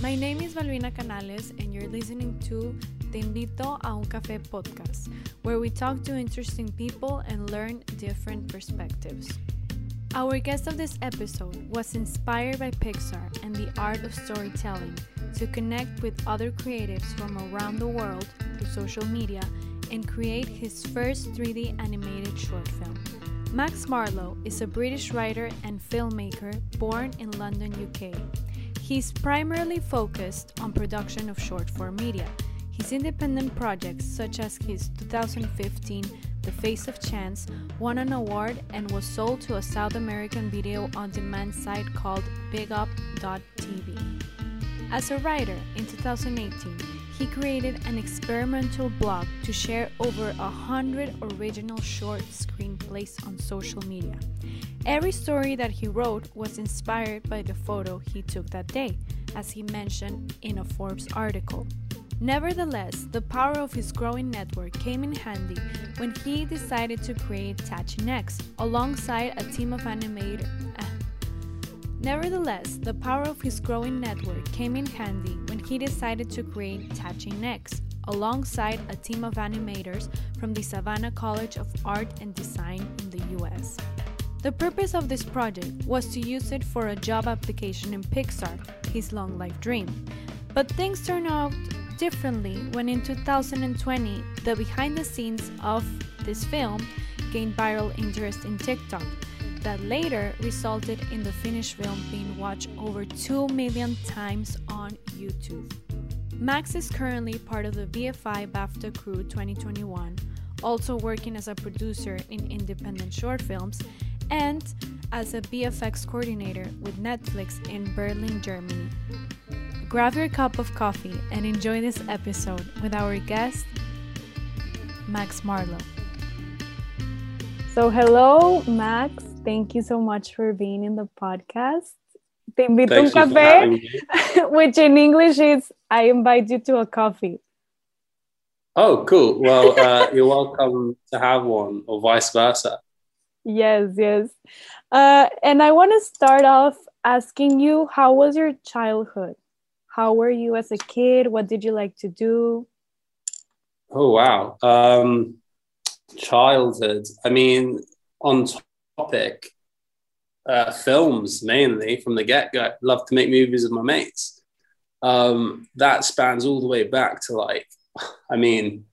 My name is Malvina Canales, and you're listening to Te Invito a un Café podcast, where we talk to interesting people and learn different perspectives. Our guest of this episode was inspired by Pixar and the art of storytelling to connect with other creatives from around the world through social media and create his first 3D animated short film. Max Marlow is a British writer and filmmaker born in London, UK. He's primarily focused on production of short form media. His independent projects, such as his 2015 The Face of Chance, won an award and was sold to a South American video on demand site called BigUp.tv. As a writer, in 2018, he created an experimental blog to share over a hundred original short screenplays on social media. Every story that he wrote was inspired by the photo he took that day, as he mentioned in a Forbes article. Nevertheless, the power of his growing network came in handy when he decided to create Thatching Eggs alongside a team of animators. Nevertheless, the power of his growing network came in handy when he decided to create Thatching Eggs alongside a team of animators from the Savannah College of Art and Design in the US. The purpose of this project was to use it for a job application in Pixar, his long life dream. But things turned out differently when in 2020, the behind the scenes of this film gained viral interest in TikTok that later resulted in the finished film being watched over 2 million times on YouTube. Max is currently part of the BFI BAFTA Crew 2021, also working as a producer in independent short films and as a VFX coordinator with Netflix in Berlin, Germany. Grab your cup of coffee and enjoy this episode with our guest, Max Marlow. So, hello, Max. Thank you so much for being in the podcast. Te invito a un café, which in English is I invite you to a coffee. Oh, cool. Well, uh, you're welcome to have one, or vice versa. Yes, yes. Uh, and I want to start off asking you how was your childhood? How were you as a kid? What did you like to do? Oh, wow. Um, childhood. I mean, on topic, uh, films mainly from the get go. Love to make movies with my mates. Um, that spans all the way back to like, I mean,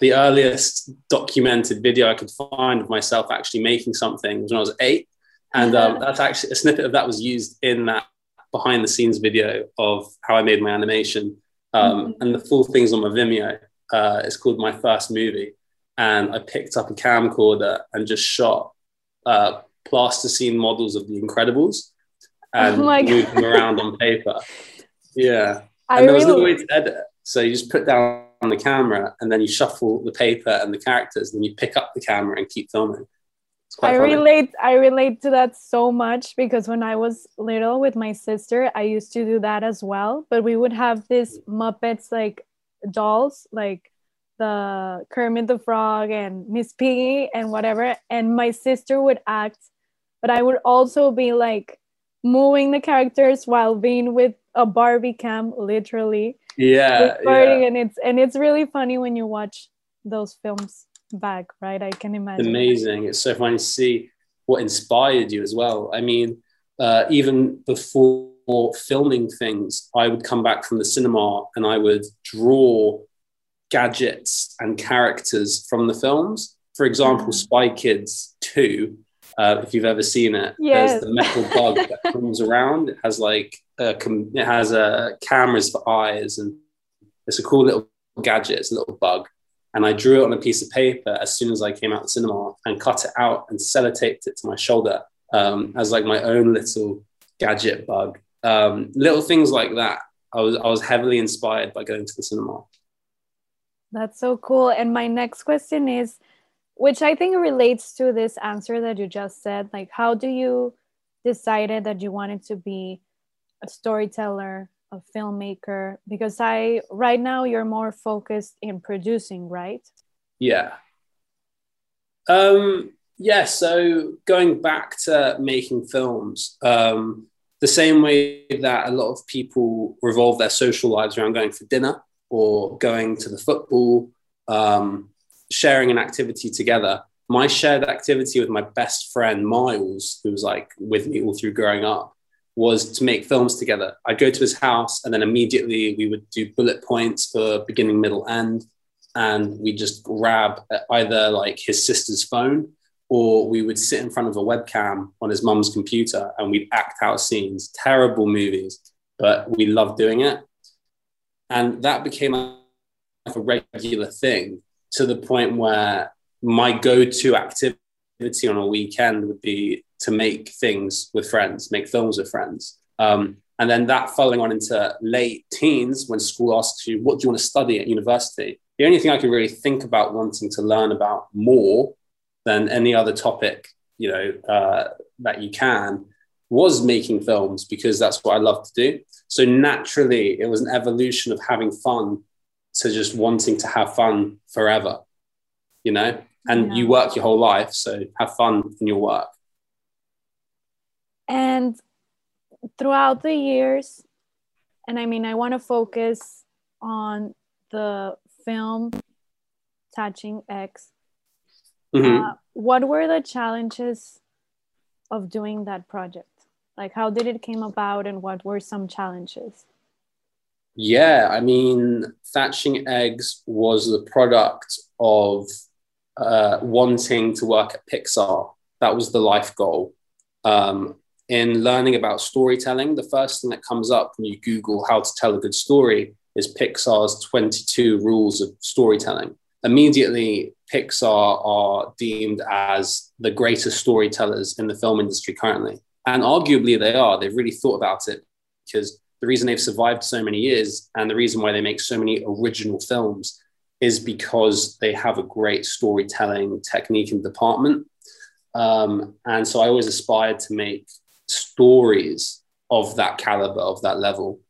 the earliest documented video I could find of myself actually making something was when I was eight. And um, that's actually a snippet of that was used in that behind the scenes video of how I made my animation. Um, mm-hmm. And the full thing's on my Vimeo. Uh, it's called My First Movie. And I picked up a camcorder and just shot uh, plasticine models of the Incredibles and oh moved them around on paper. Yeah. I and there was really... no way to edit. So you just put down the camera and then you shuffle the paper and the characters, and then you pick up the camera and keep filming. I funny. relate I relate to that so much because when I was little with my sister, I used to do that as well. But we would have these Muppets like dolls, like the Kermit the Frog and Miss Piggy and whatever. And my sister would act, but I would also be like moving the characters while being with a Barbie cam, literally. Yeah, recording, yeah. and it's and it's really funny when you watch those films back, right? I can imagine. Amazing! It's so funny to see what inspired you as well. I mean, uh, even before filming things, I would come back from the cinema and I would draw gadgets and characters from the films. For example, mm. Spy Kids 2 uh, if you've ever seen it. Yes. There's the metal bug that comes around. It has like com- it has uh, cameras for eyes, and it's a cool little gadget. It's a little bug, and I drew it on a piece of paper as soon as I came out of the cinema and cut it out and sellotaped it to my shoulder um, as like my own little gadget bug. Um, little things like that. I was I was heavily inspired by going to the cinema. That's so cool. And my next question is which I think relates to this answer that you just said. Like, how do you decided that you wanted to be a storyteller, a filmmaker? Because I right now you're more focused in producing, right? Yeah. Um, yeah. So going back to making films, um, the same way that a lot of people revolve their social lives around going for dinner or going to the football, um, sharing an activity together. My shared activity with my best friend Miles, who was like with me all through growing up, was to make films together. I'd go to his house and then immediately we would do bullet points for beginning, middle, end. And we just grab uh, either like his sister's phone or we would sit in front of a webcam on his mum's computer and we'd act out scenes, terrible movies, but we loved doing it. And that became a, a regular thing to the point where my go to activity on a weekend would be to make things with friends, make films with friends. Um, and then that following on into late teens, when school asks you, what do you want to study at university? The only thing I could really think about wanting to learn about more than any other topic, you know, uh, that you can was making films because that's what I love to do. So naturally, it was an evolution of having fun to just wanting to have fun forever, you know, and yeah. you work your whole life. So have fun in your work. And throughout the years, and I mean, I want to focus on the film Thatching Eggs. Mm-hmm. Uh, what were the challenges of doing that project? Like, how did it came about, and what were some challenges? Yeah, I mean, Thatching Eggs was the product of uh, wanting to work at Pixar. That was the life goal. Um, in learning about storytelling, the first thing that comes up when you Google how to tell a good story is Pixar's 22 rules of storytelling. Immediately, Pixar are deemed as the greatest storytellers in the film industry currently. And arguably, they are. They've really thought about it because the reason they've survived so many years and the reason why they make so many original films is because they have a great storytelling technique and department. Um, and so I always aspired to make stories of that caliber, of that level.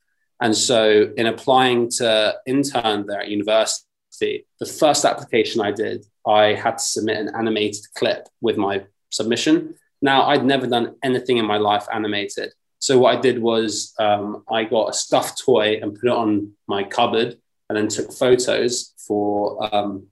And so, in applying to intern there at university, the first application I did, I had to submit an animated clip with my submission. Now, I'd never done anything in my life animated. So, what I did was um, I got a stuffed toy and put it on my cupboard and then took photos for um,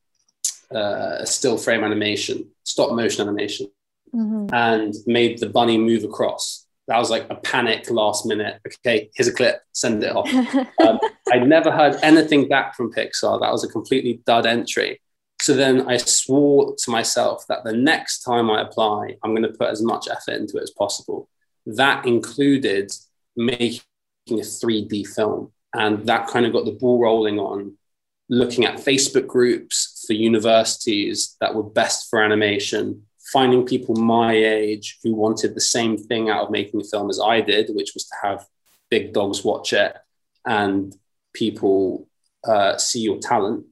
uh, a still frame animation, stop motion animation mm-hmm. and made the bunny move across. That was like a panic last minute. Okay, here's a clip, send it off. um, I'd never heard anything back from Pixar. That was a completely dud entry. So then I swore to myself that the next time I apply, I'm going to put as much effort into it as possible. That included making a 3D film. And that kind of got the ball rolling on looking at Facebook groups for universities that were best for animation, finding people my age who wanted the same thing out of making a film as I did, which was to have big dogs watch it and people uh, see your talent.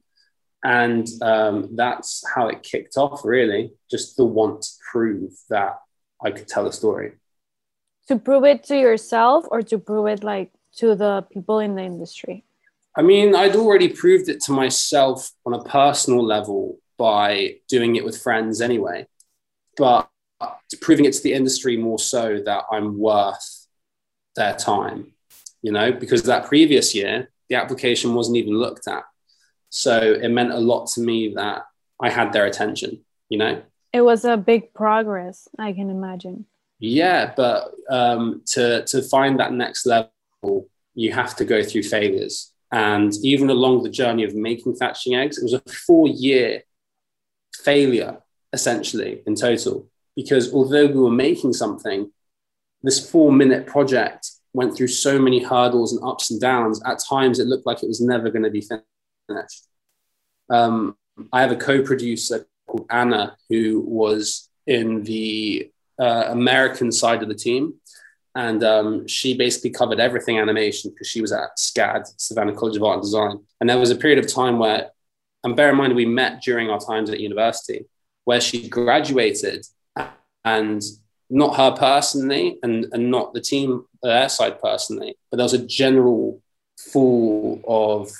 And um, that's how it kicked off, really, just the want to prove that I could tell a story. To prove it to yourself or to prove it like to the people in the industry? I mean, I'd already proved it to myself on a personal level by doing it with friends anyway but proving it to the industry more so that I'm worth their time, you know, because that previous year, the application wasn't even looked at. So it meant a lot to me that I had their attention, you know. It was a big progress, I can imagine. Yeah, but um, to to find that next level, you have to go through failures. And even along the journey of making thatching eggs, it was a four year failure essentially in total. Because although we were making something, this four minute project went through so many hurdles and ups and downs. At times, it looked like it was never going to be finished. Um, I have a co producer called Anna who was in the uh, American side of the team. And um, she basically covered everything animation because she was at SCAD, Savannah College of Art and Design. And there was a period of time where, and bear in mind, we met during our times at university where she graduated and not her personally and, and not the team their side personally, but there was a general full of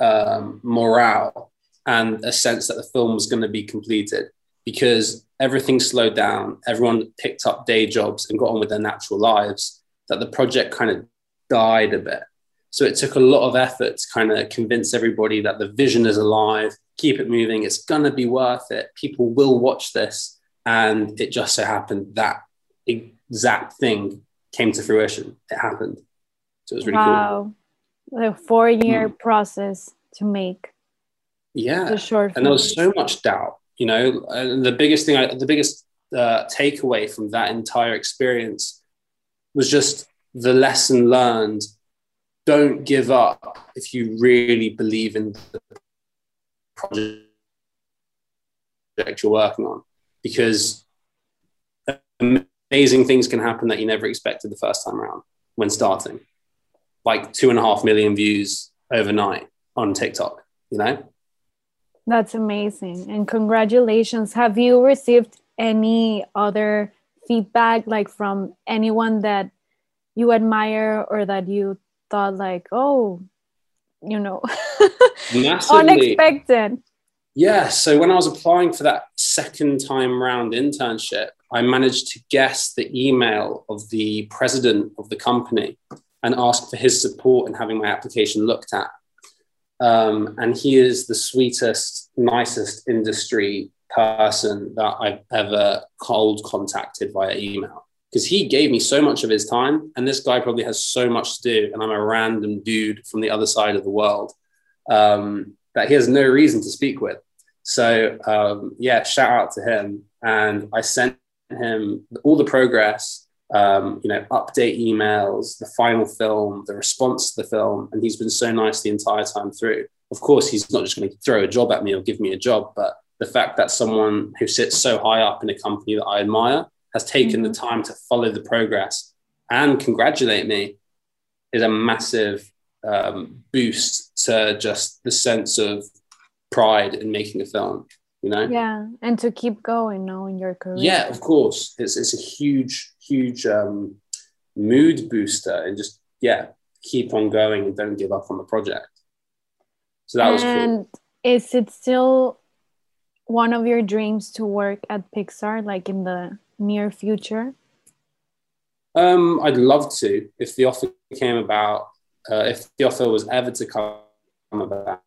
um, morale and a sense that the film was going to be completed because everything slowed down. Everyone picked up day jobs and got on with their natural lives. that the project kind of died a bit. So it took a lot of effort to kind of convince everybody that the vision is alive, keep it moving, it's going to be worth it. People will watch this. And it just so happened that exact thing came to fruition. It happened. So it was really wow. cool. Wow. The four year mm. process to make. Yeah. The short and there was so much doubt, you know, and the biggest thing, I, the biggest uh, takeaway from that entire experience was just the lesson learned. Don't give up if you really believe in the project you're working on because amazing things can happen that you never expected the first time around when starting. Like two and a half million views overnight on tiktok you know that's amazing. And congratulations. Have you received any other feedback like from anyone that you admire or that you thought like oh you know unexpected? Yeah so when i was applying for that second time round internship i managed to guess the email of the president of the company and ask for his support in having my application looked at um, and he is the sweetest nicest industry person that I've ever cold contacted via email because he gave me so much of his time. And this guy probably has so much to do. And I'm a random dude from the other side of the world um, that he has no reason to speak with. So, um, yeah, shout out to him. And I sent him all the progress, um, you know, update emails, the final film, the response to the film. And he's been so nice the entire time through. Of course, he's not just going to throw a job at me or give me a job, but the fact that someone who sits so high up in a company that I admire has taken mm-hmm. the time to follow the progress and congratulate me is a massive um, boost to just the sense of pride in making a film you know yeah and to keep going now in your career yeah of course it's, it's a huge huge um, mood booster and just yeah keep on going and don't give up on the project so that and was cool and is it still one of your dreams to work at Pixar, like in the near future? Um, I'd love to. If the offer came about, uh, if the offer was ever to come about,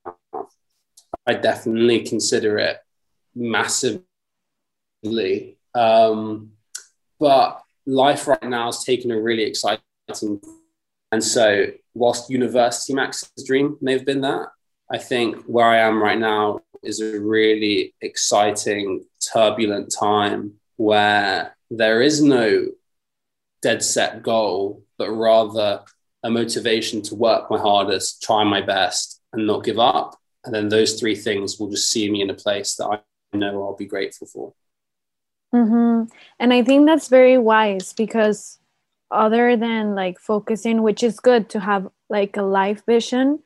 I definitely consider it massively. Um, but life right now is taking a really exciting, and so whilst University Max's dream may have been that, I think where I am right now is a really exciting, turbulent time where there is no dead set goal, but rather a motivation to work my hardest, try my best, and not give up. And then those three things will just see me in a place that I know I'll be grateful for. Mm-hmm. And I think that's very wise because other than like focusing, which is good to have like a life vision,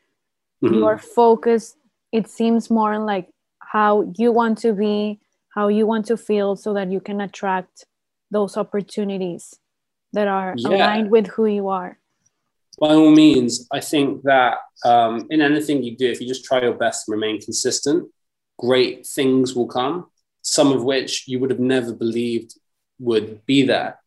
mm-hmm. you are focused it seems more like how you want to be how you want to feel so that you can attract those opportunities that are yeah. aligned with who you are by all means i think that um, in anything you do if you just try your best and remain consistent great things will come some of which you would have never believed would be there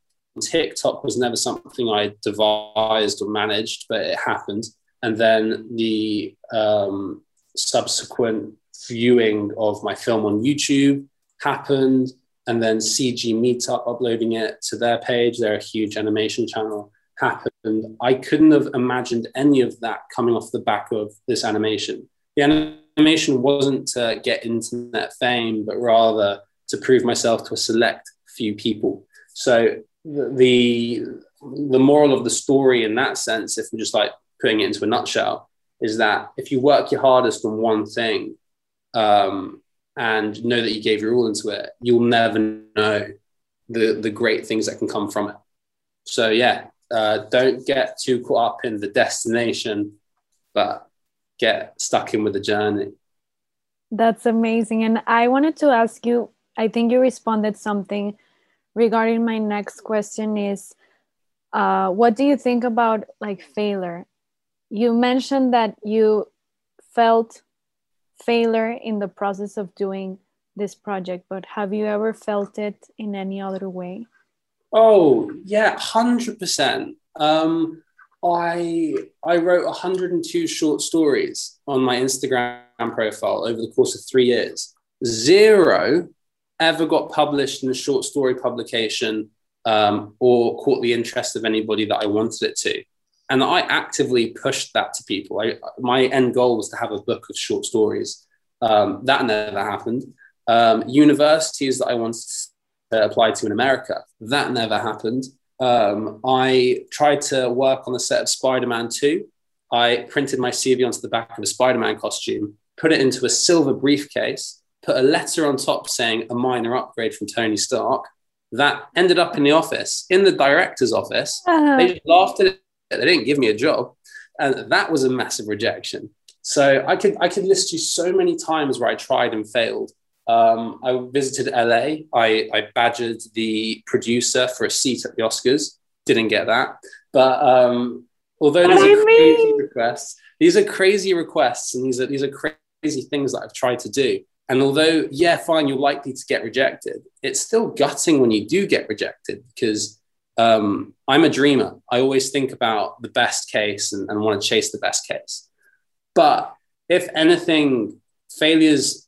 tiktok was never something i devised or managed but it happened and then the um, subsequent viewing of my film on YouTube happened, and then CG Meetup uploading it to their page, they're a huge animation channel, happened. I couldn't have imagined any of that coming off the back of this animation. The animation wasn't to get internet fame, but rather to prove myself to a select few people. So the the moral of the story in that sense, if we're just like putting it into a nutshell, is that if you work your hardest on one thing um, and know that you gave your all into it, you'll never know the the great things that can come from it. So yeah, uh, don't get too caught up in the destination, but get stuck in with the journey. That's amazing. And I wanted to ask you, I think you responded something regarding my next question is uh, what do you think about like failure you mentioned that you felt failure in the process of doing this project, but have you ever felt it in any other way? Oh, yeah, 100%. Um, I I wrote 102 short stories on my Instagram profile over the course of three years. Zero ever got published in a short story publication um, or caught the interest of anybody that I wanted it to. And I actively pushed that to people. I, my end goal was to have a book of short stories. Um, that never happened. Um, universities that I wanted to apply to in America, that never happened. Um, I tried to work on the set of Spider Man 2. I printed my CV onto the back of a Spider Man costume, put it into a silver briefcase, put a letter on top saying a minor upgrade from Tony Stark. That ended up in the office, in the director's office. Uh-huh. They just laughed at it. They didn't give me a job. And that was a massive rejection. So I could I could list you so many times where I tried and failed. Um, I visited LA. I, I badgered the producer for a seat at the Oscars. Didn't get that. But um, although these are crazy requests, these are crazy requests, and these are these are crazy things that I've tried to do. And although, yeah, fine, you're likely to get rejected, it's still gutting when you do get rejected because um, I'm a dreamer. I always think about the best case and, and want to chase the best case. But if anything, failure's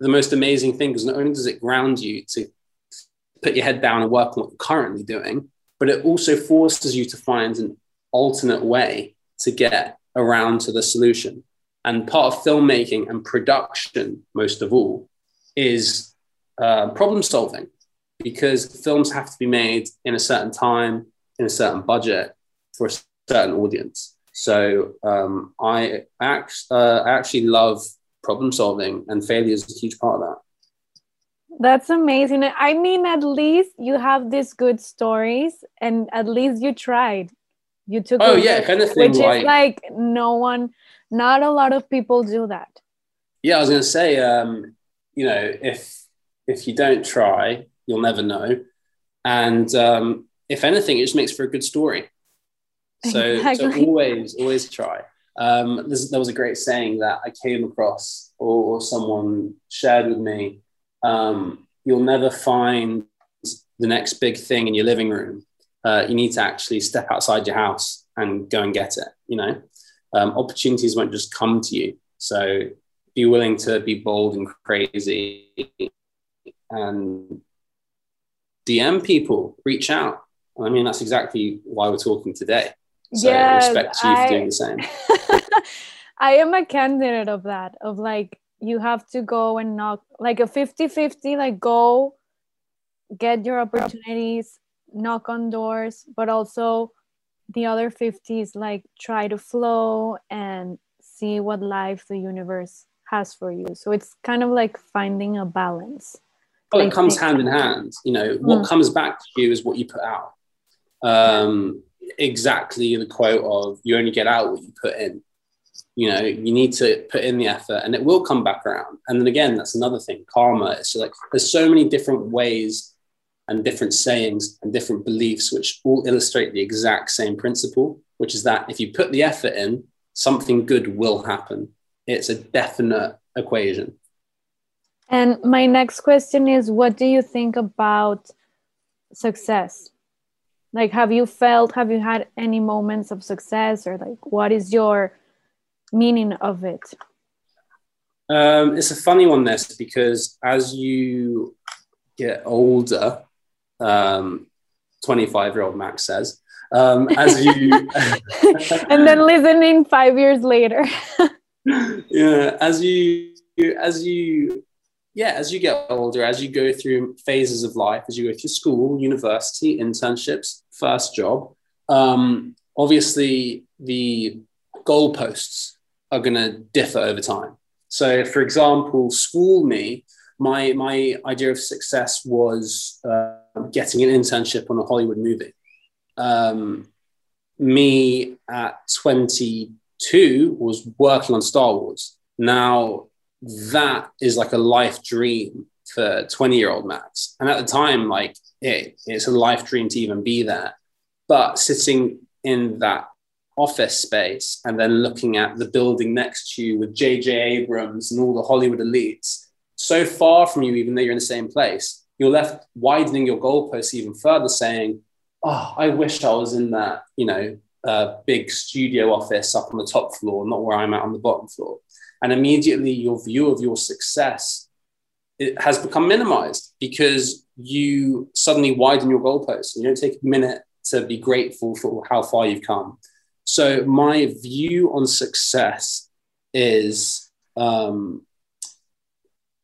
the most amazing thing because not only does it ground you to put your head down and work on what you're currently doing, but it also forces you to find an alternate way to get around to the solution. And part of filmmaking and production, most of all, is uh, problem solving because films have to be made in a certain time, in a certain budget for a certain audience. So um, I, act, uh, I actually love problem solving, and failure is a huge part of that. That's amazing. I mean, at least you have these good stories, and at least you tried. You took. Oh yeah, kind of thing. Which like, is like no one, not a lot of people do that. Yeah, I was going to say, um, you know, if if you don't try, you'll never know, and um, if anything, it just makes for a good story. So, exactly. so always, always try. Um, there was a great saying that I came across, or, or someone shared with me. Um, you'll never find the next big thing in your living room. Uh, you need to actually step outside your house and go and get it. You know, um, opportunities won't just come to you. So be willing to be bold and crazy, and DM people, reach out. I mean, that's exactly why we're talking today. So yes, I respect you I, for doing the same. I am a candidate of that, of like, you have to go and knock, like a 50 50, like go get your opportunities, knock on doors, but also the other 50 is like try to flow and see what life the universe has for you. So it's kind of like finding a balance. Well, it comes hand in hand. You know, what mm. comes back to you is what you put out. Um, exactly the quote of you only get out what you put in. You know, you need to put in the effort and it will come back around. And then again, that's another thing karma. It's like there's so many different ways and different sayings and different beliefs which all illustrate the exact same principle, which is that if you put the effort in, something good will happen. It's a definite equation. And my next question is what do you think about success? Like have you felt have you had any moments of success or like what is your meaning of it? Um, it's a funny one this because as you get older um, 25 year old max says um, as you and then listening five years later. Yeah as you as you yeah, as you get older, as you go through phases of life, as you go through school, university, internships, first job, um, obviously the goalposts are going to differ over time. So, for example, school me, my my idea of success was uh, getting an internship on a Hollywood movie. Um, me at 22 was working on Star Wars. Now, that is like a life dream for 20 year old Max. And at the time, like it, it's a life dream to even be there. But sitting in that office space and then looking at the building next to you with JJ Abrams and all the Hollywood elites, so far from you, even though you're in the same place, you're left widening your goalposts even further, saying, oh, I wish I was in that, you know, uh, big studio office up on the top floor, not where I'm at on the bottom floor. And immediately your view of your success it has become minimized because you suddenly widen your goalposts and you don't take a minute to be grateful for how far you've come. So my view on success is um,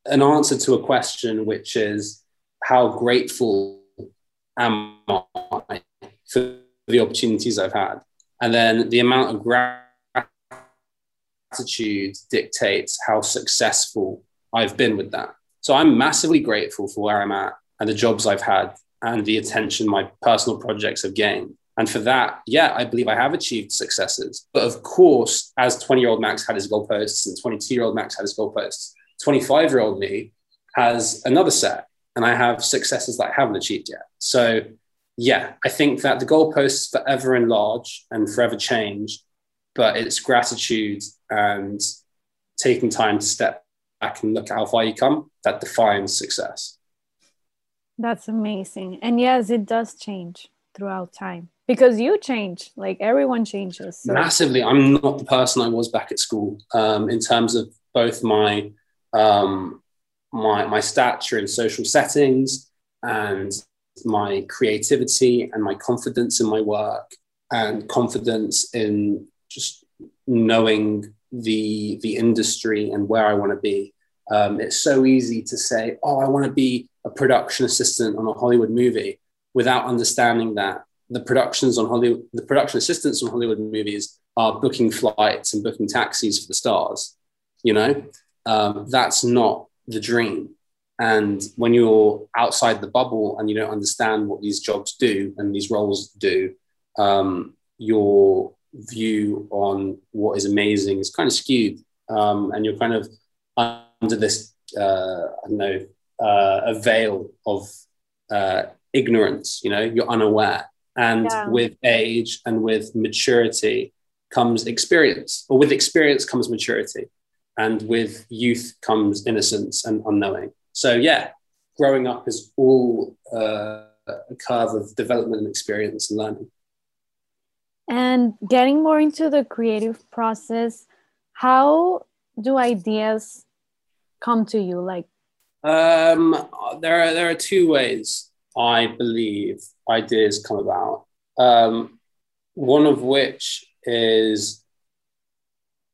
an answer to a question, which is how grateful am I for the opportunities I've had? And then the amount of gratitude dictates how successful I've been with that. So I'm massively grateful for where I'm at and the jobs I've had and the attention my personal projects have gained. And for that, yeah, I believe I have achieved successes. But of course, as 20 year old Max had his goalposts and 22 year old Max had his goalposts, 25 year old me has another set and I have successes that I haven't achieved yet. So, yeah, I think that the goalposts forever enlarge and forever change, but it's gratitude and taking time to step back and look at how far you come that defines success. That's amazing. And yes, it does change throughout time because you change, like everyone changes. So. Massively. I'm not the person I was back at school um, in terms of both my um, my, my stature in social settings and my creativity and my confidence in my work and confidence in just knowing the the industry and where I want to be. Um, it's so easy to say, "Oh, I want to be a production assistant on a Hollywood movie," without understanding that the productions on Hollywood, the production assistants on Hollywood movies are booking flights and booking taxis for the stars. You know, um, that's not the dream. And when you're outside the bubble and you don't understand what these jobs do and these roles do, um, your view on what is amazing is kind of skewed. Um, and you're kind of under this, uh, I don't know, uh, a veil of uh, ignorance, you know, you're unaware. And yeah. with age and with maturity comes experience, or with experience comes maturity and with youth comes innocence and unknowing. So yeah, growing up is all uh, a curve of development and experience and learning. And getting more into the creative process, how do ideas come to you? Like, um, there are there are two ways I believe ideas come about. Um, one of which is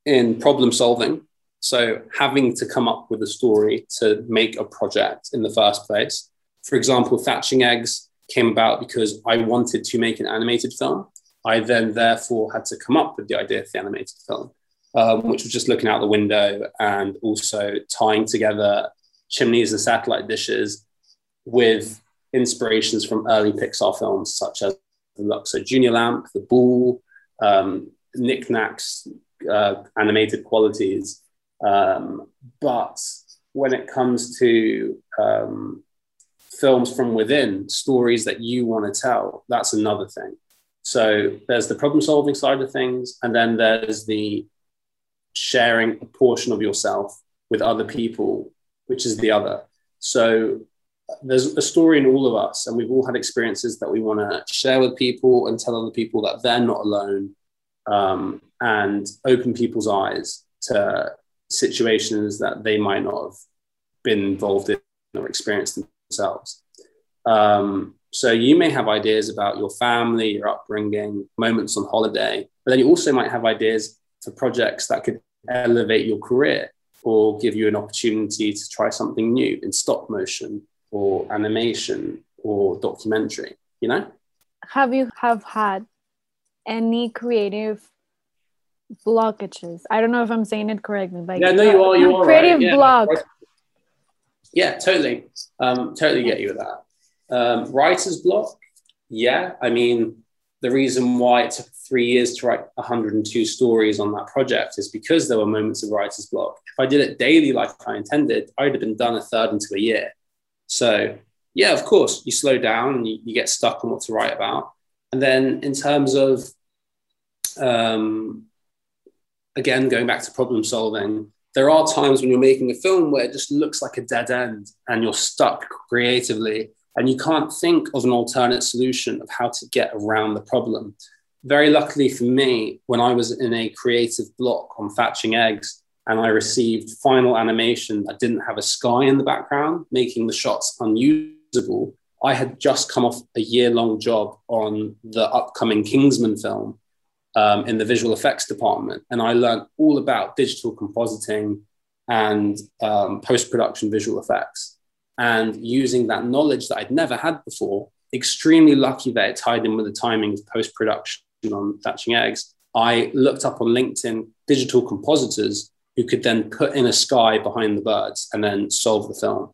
in problem solving. So having to come up with a story to make a project in the first place. For example, Thatching Eggs came about because I wanted to make an animated film. I then therefore had to come up with the idea for the animated film, um, which was just looking out the window and also tying together chimneys and satellite dishes with inspirations from early Pixar films such as the Luxo Junior Lamp, The Bull, um, Knick Knack's uh, animated qualities, um, but when it comes to um, films from within, stories that you want to tell, that's another thing. So there's the problem solving side of things, and then there's the sharing a portion of yourself with other people, which is the other. So there's a story in all of us, and we've all had experiences that we want to share with people and tell other people that they're not alone um, and open people's eyes to situations that they might not have been involved in or experienced themselves. Um, so you may have ideas about your family, your upbringing, moments on holiday, but then you also might have ideas for projects that could elevate your career or give you an opportunity to try something new in stop motion or animation or documentary, you know? Have you have had any creative blockages. I don't know if I'm saying it correctly. Like yeah, no, you are. You are creative right. yeah. block. Yeah, totally. Um, totally get you with that. Um, writer's block. Yeah, I mean, the reason why it took three years to write 102 stories on that project is because there were moments of writer's block. If I did it daily like I intended, I would have been done a third into a year. So, yeah, of course, you slow down and you, you get stuck on what to write about. And then in terms of um, again, going back to problem solving, there are times when you're making a film where it just looks like a dead end and you're stuck creatively and you can't think of an alternate solution of how to get around the problem. Very luckily for me, when I was in a creative block on thatching eggs and I received final animation that didn't have a sky in the background, making the shots unusable, I had just come off a year long job on the upcoming Kingsman film um, in the visual effects department. And I learned all about digital compositing and um, post production visual effects. And using that knowledge that I'd never had before, extremely lucky that it tied in with the timing of post production on Thatching Eggs. I looked up on LinkedIn digital compositors who could then put in a sky behind the birds and then solve the film.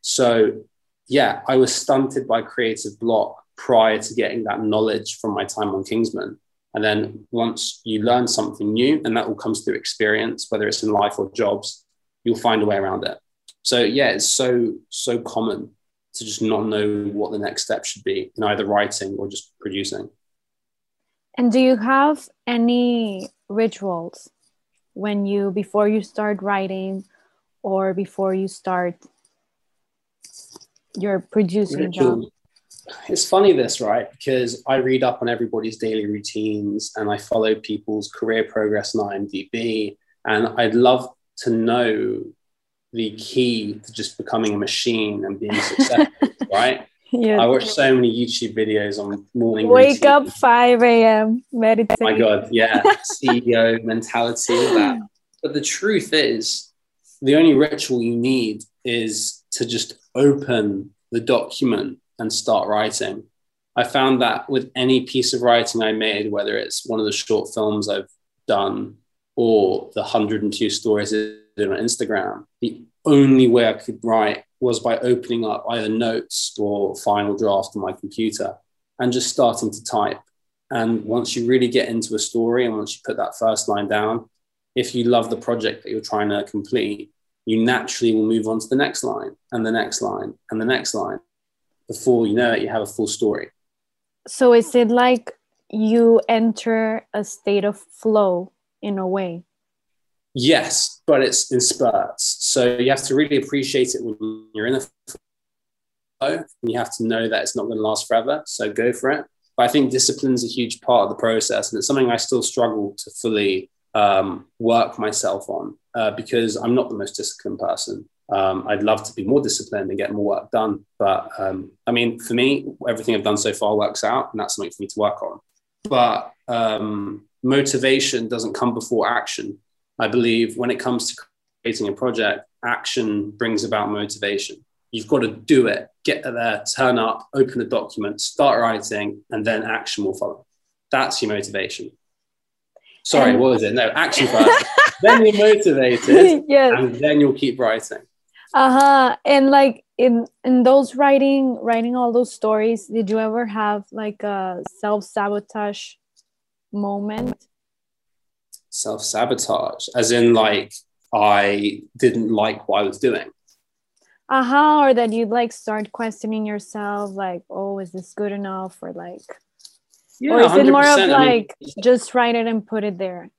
So yeah, I was stunted by creative block prior to getting that knowledge from my time on Kingsman. And then once you learn something new, and that all comes through experience, whether it's in life or jobs, you'll find a way around it. So yeah, it's so so common to just not know what the next step should be in either writing or just producing. And do you have any rituals when you before you start writing or before you start your producing job? It's funny this, right? Because I read up on everybody's daily routines and I follow people's career progress on IMDb. And I'd love to know the key to just becoming a machine and being successful, right? Yeah. I watch so many YouTube videos on morning. Wake routine. up 5 a.m. Meditate. Oh my God, yeah. CEO mentality, all that. But the truth is, the only ritual you need is to just open the document and start writing. I found that with any piece of writing I made, whether it's one of the short films I've done or the 102 stories on Instagram, the only way I could write was by opening up either notes or final draft on my computer and just starting to type. And once you really get into a story and once you put that first line down, if you love the project that you're trying to complete, you naturally will move on to the next line and the next line and the next line before you know it, you have a full story. So is it like you enter a state of flow in a way? Yes, but it's in spurts. So you have to really appreciate it when you're in a flow. And you have to know that it's not going to last forever. So go for it. But I think discipline is a huge part of the process. And it's something I still struggle to fully um, work myself on uh, because I'm not the most disciplined person. Um, I'd love to be more disciplined and get more work done. But um, I mean, for me, everything I've done so far works out, and that's something for me to work on. But um, motivation doesn't come before action. I believe when it comes to creating a project, action brings about motivation. You've got to do it, get there, turn up, open the document, start writing, and then action will follow. That's your motivation. Sorry, what was it? No, action first. then you're motivated, yes. and then you'll keep writing uh-huh and like in in those writing writing all those stories did you ever have like a self-sabotage moment self-sabotage as in like i didn't like what i was doing uh-huh or that you'd like start questioning yourself like oh is this good enough or like yeah, or is it more of like I mean, just write it and put it there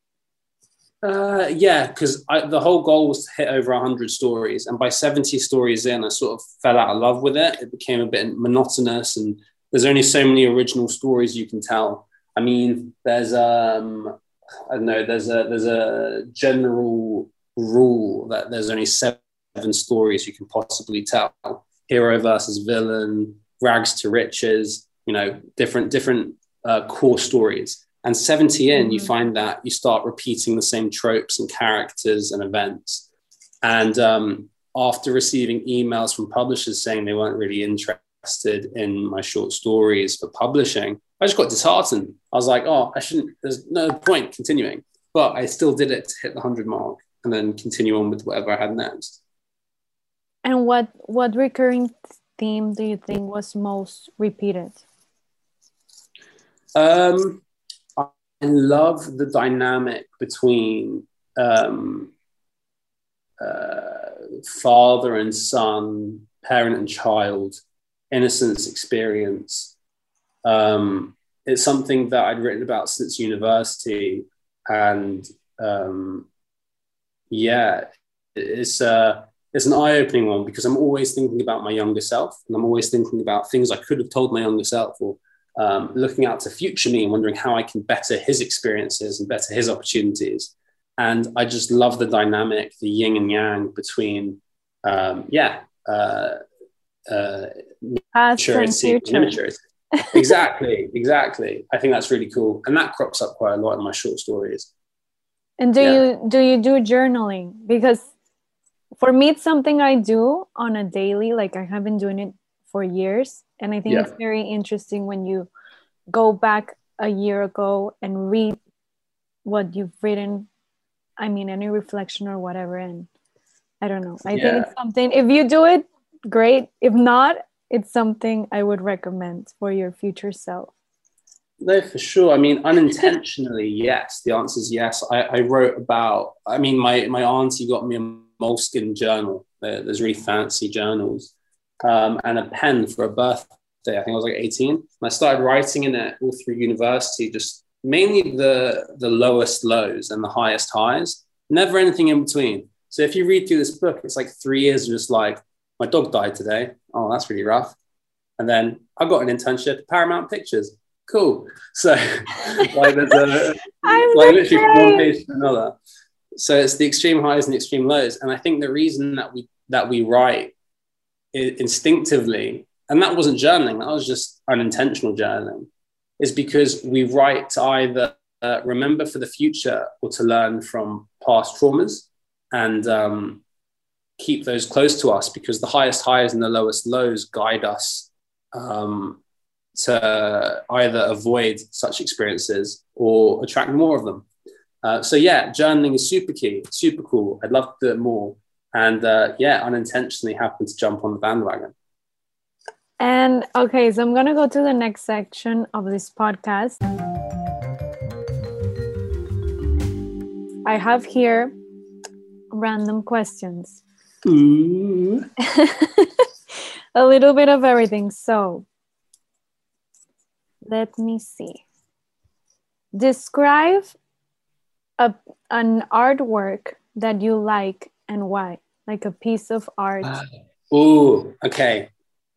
uh, yeah, because the whole goal was to hit over 100 stories. And by 70 stories in, I sort of fell out of love with it. It became a bit monotonous, and there's only so many original stories you can tell. I mean, there's um, I don't know, there's a there's a general rule that there's only seven stories you can possibly tell: hero versus villain, rags to riches. You know, different different uh, core stories. And 70 in, mm-hmm. you find that you start repeating the same tropes and characters and events. And um, after receiving emails from publishers saying they weren't really interested in my short stories for publishing, I just got disheartened. I was like, oh, I shouldn't, there's no point continuing. But I still did it to hit the 100 mark and then continue on with whatever I had next. And what, what recurring theme do you think was most repeated? Um, I love the dynamic between um, uh, father and son, parent and child, innocence experience. Um, it's something that I'd written about since university, and um, yeah, it's uh, it's an eye-opening one because I'm always thinking about my younger self, and I'm always thinking about things I could have told my younger self, or um, looking out to future me and wondering how I can better his experiences and better his opportunities. And I just love the dynamic, the yin and yang between, um, yeah, uh, uh, maturity and immaturity. Exactly, exactly. I think that's really cool, and that crops up quite a lot in my short stories. And do yeah. you do you do journaling? Because for me, it's something I do on a daily. Like I have been doing it for years, and I think yeah. it's very interesting when you go back a year ago and read what you've written. I mean, any reflection or whatever, and I don't know. I yeah. think it's something. If you do it, great. If not, it's something I would recommend for your future self. No, for sure. I mean, unintentionally, yes. The answer is yes. I, I, wrote about. I mean, my my auntie got me a moleskin journal. There's really fancy journals, um, and a pen for a birthday. I think I was like 18. And I started writing in it all through university, just mainly the the lowest lows and the highest highs. Never anything in between. So if you read through this book, it's like three years of just like my dog died today. Oh, that's really rough. And then I got an internship at Paramount Pictures cool. So like there's a like literally from one page to another. So it's the extreme highs and the extreme lows. And I think the reason that we that we write instinctively, and that wasn't journaling, that was just unintentional journaling, is because we write to either uh, remember for the future or to learn from past traumas and um, keep those close to us because the highest highs and the lowest lows guide us um, to either avoid such experiences or attract more of them. Uh, so yeah, journaling is super key, super cool. I'd love to do it more. And uh, yeah, unintentionally happened to jump on the bandwagon. And okay, so I'm gonna go to the next section of this podcast. I have here random questions. a little bit of everything. So, let me see. Describe a, an artwork that you like and why, like a piece of art. Uh, oh, okay.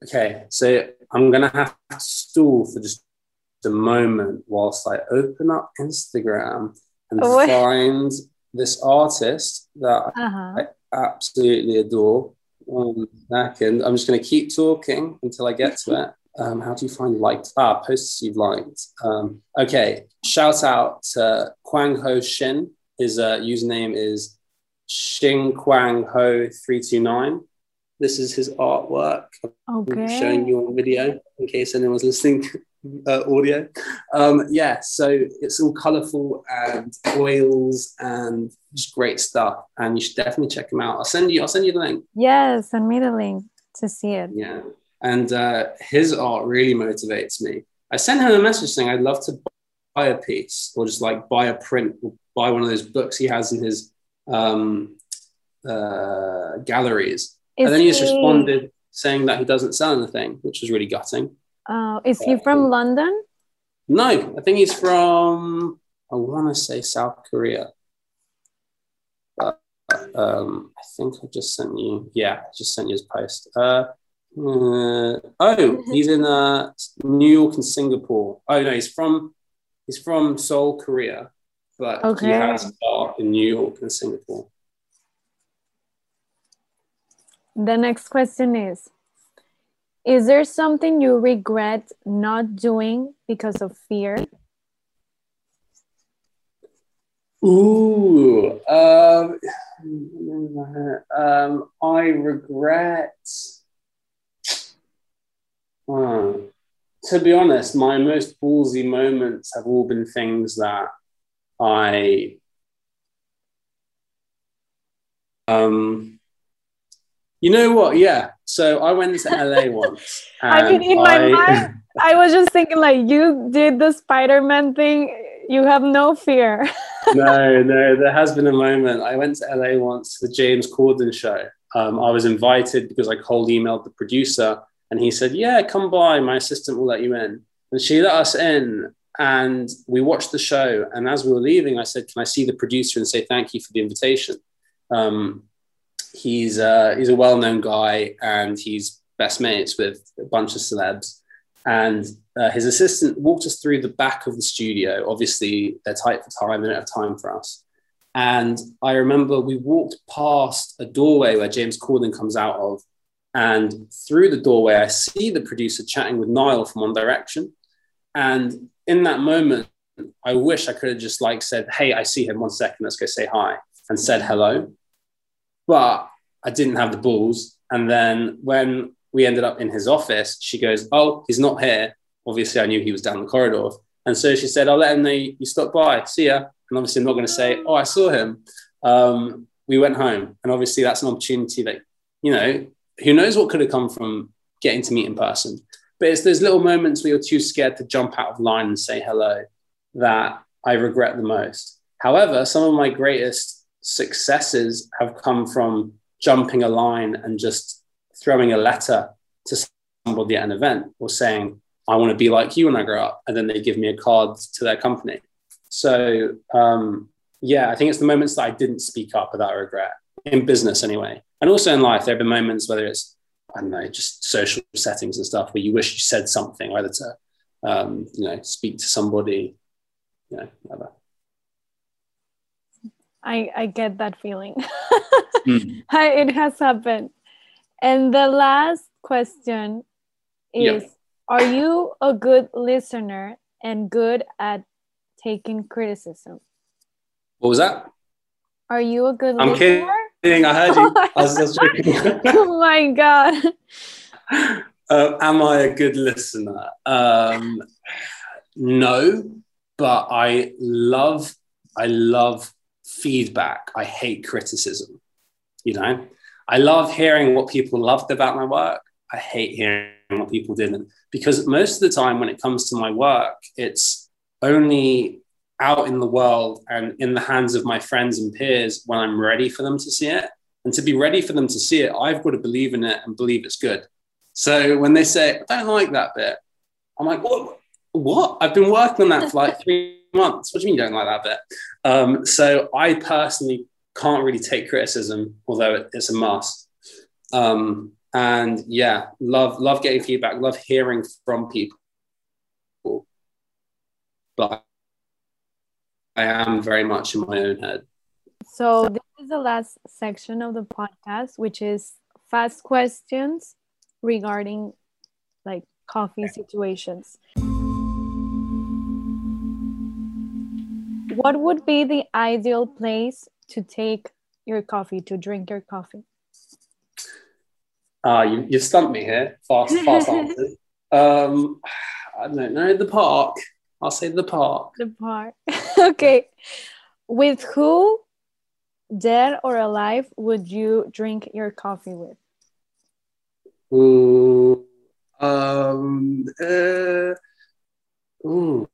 Okay. So I'm going to have to stall for just a moment whilst I open up Instagram and oh, find this artist that uh-huh. I absolutely adore. One second. I'm just going to keep talking until I get to it. Um, how do you find liked? Ah, posts you've liked. Um, okay, shout out to Kwang Ho Shin. His uh, username is Shin Kwang Ho three two nine. This is his artwork. Okay. I'm showing you on video in case anyone's listening uh, audio. Um, yeah, so it's all colorful and oils and just great stuff. And you should definitely check him out. I'll send you. I'll send you the link. Yes, send me the link to see it. Yeah. And uh, his art really motivates me. I sent him a message saying I'd love to buy a piece or just like buy a print or buy one of those books he has in his um, uh, galleries. Is and then he just responded saying that he doesn't sell anything, which was really gutting. Uh, is he from London? No, I think he's from, I want to say South Korea. Um, I think I just sent you, yeah, I just sent you his post. Uh, uh, oh, he's in uh, New York and Singapore. Oh no, he's from he's from Seoul, Korea, but okay. he has art in New York and Singapore. The next question is Is there something you regret not doing because of fear? Ooh, um, um, I regret to be honest, my most ballsy moments have all been things that I um you know what? Yeah. So I went to LA once. I mean, in my mind, I was just thinking like you did the Spider-Man thing. You have no fear. no, no. There has been a moment. I went to LA once the James Corden show. Um, I was invited because I cold emailed the producer and he said, Yeah, come by. My assistant will let you in. And she let us in. And we watched the show. And as we were leaving, I said, Can I see the producer and say thank you for the invitation? Um, he's uh, he's a well-known guy and he's best mates with a bunch of celebs. And uh, his assistant walked us through the back of the studio. Obviously, they're tight for time; they don't have time for us. And I remember we walked past a doorway where James Corden comes out of, and through the doorway, I see the producer chatting with Niall from One Direction. And in that moment, I wish I could have just like said, "Hey, I see him. One second, let's go say hi," and said hello. But I didn't have the balls. And then when we ended up in his office, she goes, "Oh, he's not here." Obviously, I knew he was down the corridor, and so she said, "I'll let him know you stopped by. See ya." And obviously, I'm not going to say, "Oh, I saw him." Um, we went home, and obviously, that's an opportunity that you know who knows what could have come from getting to meet in person. But it's those little moments where you're too scared to jump out of line and say hello that I regret the most. However, some of my greatest successes have come from jumping a line and just throwing a letter to somebody at an event or saying, I want to be like you when I grow up. And then they give me a card to their company. So, um, yeah, I think it's the moments that I didn't speak up without regret in business anyway. And also in life, there have been moments, whether it's, I don't know, just social settings and stuff where you wish you said something, whether to, um, you know, speak to somebody, you know, whatever. I, I get that feeling. mm. I, it has happened. And the last question is yep. Are you a good listener and good at taking criticism? What was that? Are you a good I'm listener? kidding. I heard you. I was just oh my God. Uh, am I a good listener? Um, no, but I love, I love feedback. I hate criticism. You know, I love hearing what people loved about my work. I hate hearing what people didn't because most of the time when it comes to my work, it's only out in the world and in the hands of my friends and peers when I'm ready for them to see it. And to be ready for them to see it, I've got to believe in it and believe it's good. So when they say, I don't like that bit, I'm like, what? What? I've been working on that for like three months. What do you mean you don't like that bit? Um, so I personally can't really take criticism, although it's a must. Um, and yeah, love love getting feedback, love hearing from people. But I am very much in my own head. So this is the last section of the podcast, which is fast questions regarding like coffee situations. What would be the ideal place to take your coffee, to drink your coffee? Uh, you, you've stumped me here. Fast, fast answers. Um, I don't know. The park. I'll say the park. The park. okay. With who, dead or alive, would you drink your coffee with? Ooh. Um. Uh, ooh.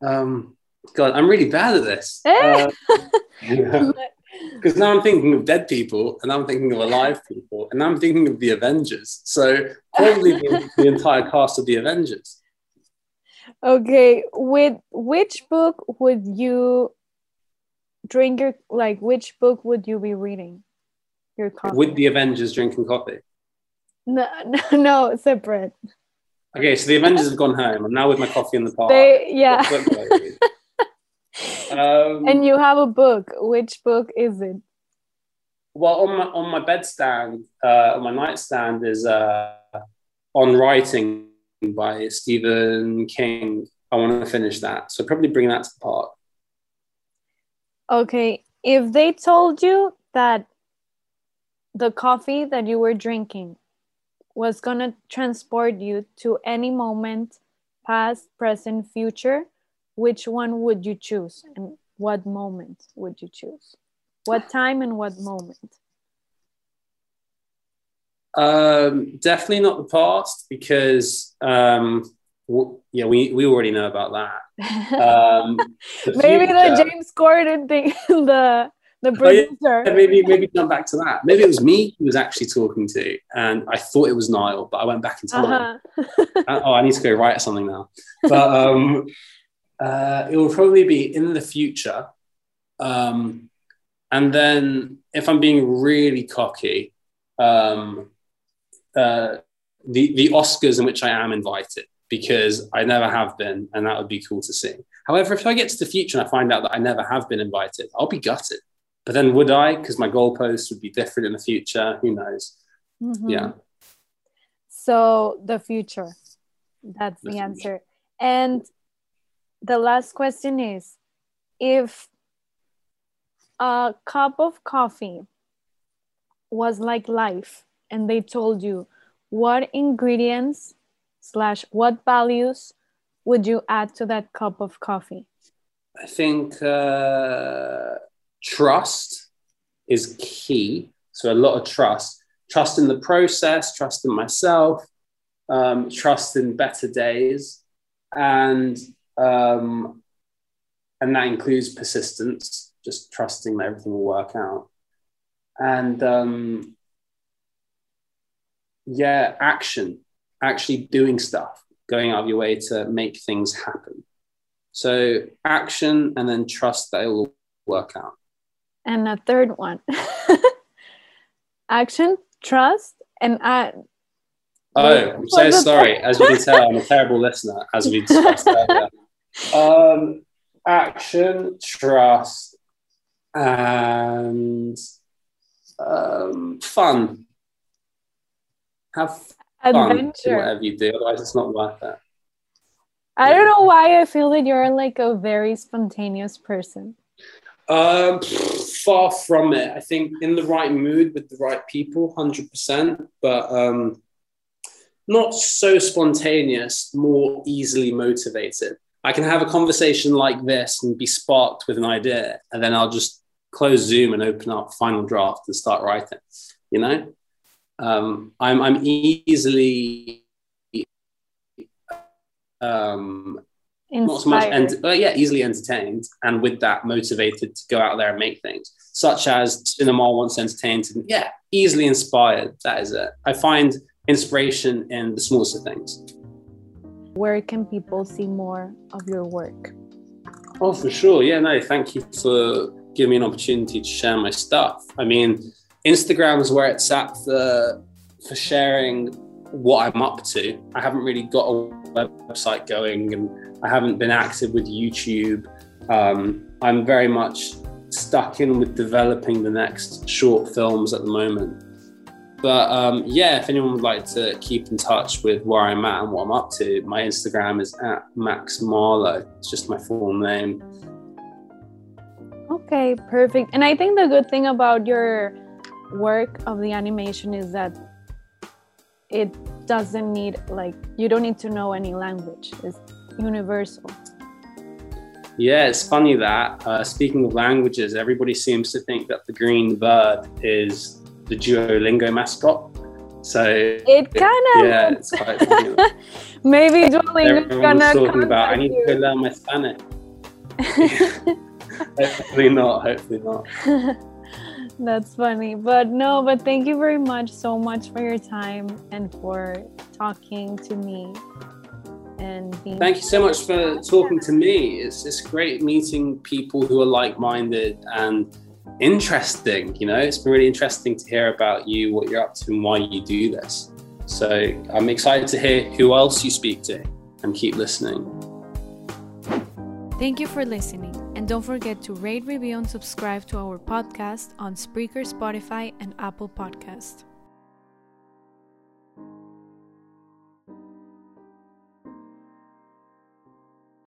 Um. God, I'm really bad at this. Because uh, now I'm thinking of dead people, and I'm thinking of alive people, and I'm thinking of the Avengers. So probably the, the entire cast of the Avengers. Okay, with which book would you drink your like? Which book would you be reading? Your coffee with the Avengers drinking coffee. No, no, no, separate. Okay, so the Avengers have gone home. I'm now with my coffee in the park. They, yeah. Um, and you have a book. Which book is it? Well, on my on my bedstand, uh, on my nightstand is uh, on writing by Stephen King. I want to finish that, so probably bring that to the park. Okay, if they told you that the coffee that you were drinking was gonna transport you to any moment, past, present, future, which one would you choose? And what moment would you choose? What time and what moment? Um, definitely not the past because um, w- yeah we, we already know about that. Um, the maybe future, the james corden thing the the producer oh, yeah, maybe maybe jump back to that. Maybe it was me who was actually talking to and i thought it was niall but i went back in time. Uh-huh. Uh, oh i need to go write something now. But um uh, it will probably be in the future. Um, And then if I'm being really cocky, um, uh, the, the Oscars in which I am invited because I never have been, and that would be cool to see. However, if I get to the future and I find out that I never have been invited, I'll be gutted. But then would I? Because my goalposts would be different in the future. Who knows? Mm-hmm. Yeah. So the future, that's the, the answer. And the last question is if a cup of coffee was like life and they told you what ingredients slash what values would you add to that cup of coffee? I think uh, trust is key. So a lot of trust. Trust in the process trust in myself um, trust in better days and um, and that includes persistence, just trusting that everything will work out. And um, yeah, action, actually doing stuff, going out of your way to make things happen. So action and then trust that it will work out. And a third one action, trust, and I. Oh, I'm so sorry. As you can tell, I'm a terrible listener, as we discussed earlier. Um, action, trust, and um, fun. Have fun Adventure. whatever you do, otherwise it's not worth it. I don't know why I feel that you're like a very spontaneous person. Um, far from it. I think in the right mood with the right people, hundred percent. But um, not so spontaneous, more easily motivated. I can have a conversation like this and be sparked with an idea, and then I'll just close Zoom and open up Final Draft and start writing. You know, um, I'm I'm easily um, not so much, ent- uh, yeah, easily entertained, and with that motivated to go out there and make things, such as cinema once entertained. And yeah, easily inspired. That is it. I find inspiration in the smallest of things. Where can people see more of your work? Oh, for sure. Yeah, no, thank you for giving me an opportunity to share my stuff. I mean, Instagram is where it's at for, for sharing what I'm up to. I haven't really got a website going and I haven't been active with YouTube. Um, I'm very much stuck in with developing the next short films at the moment. But um, yeah, if anyone would like to keep in touch with where I'm at and what I'm up to, my Instagram is at Max Marlow. It's just my full name. Okay, perfect. And I think the good thing about your work of the animation is that it doesn't need like you don't need to know any language. It's universal. Yeah, it's funny that uh, speaking of languages, everybody seems to think that the green bird is the Duolingo mascot. So it kind of yeah, it's quite funny. maybe Duolingo's gonna talking about. I need to learn my Spanish. hopefully not. Hopefully not. That's funny, but no. But thank you very much, so much for your time and for talking to me. And thank you so much for talking to me. It's it's great meeting people who are like minded and interesting. You know, it's been really interesting to hear about you, what you're up to, and why you do this. So I'm excited to hear who else you speak to and keep listening. Thank you for listening. And don't forget to rate, review, and subscribe to our podcast on Spreaker, Spotify, and Apple Podcast.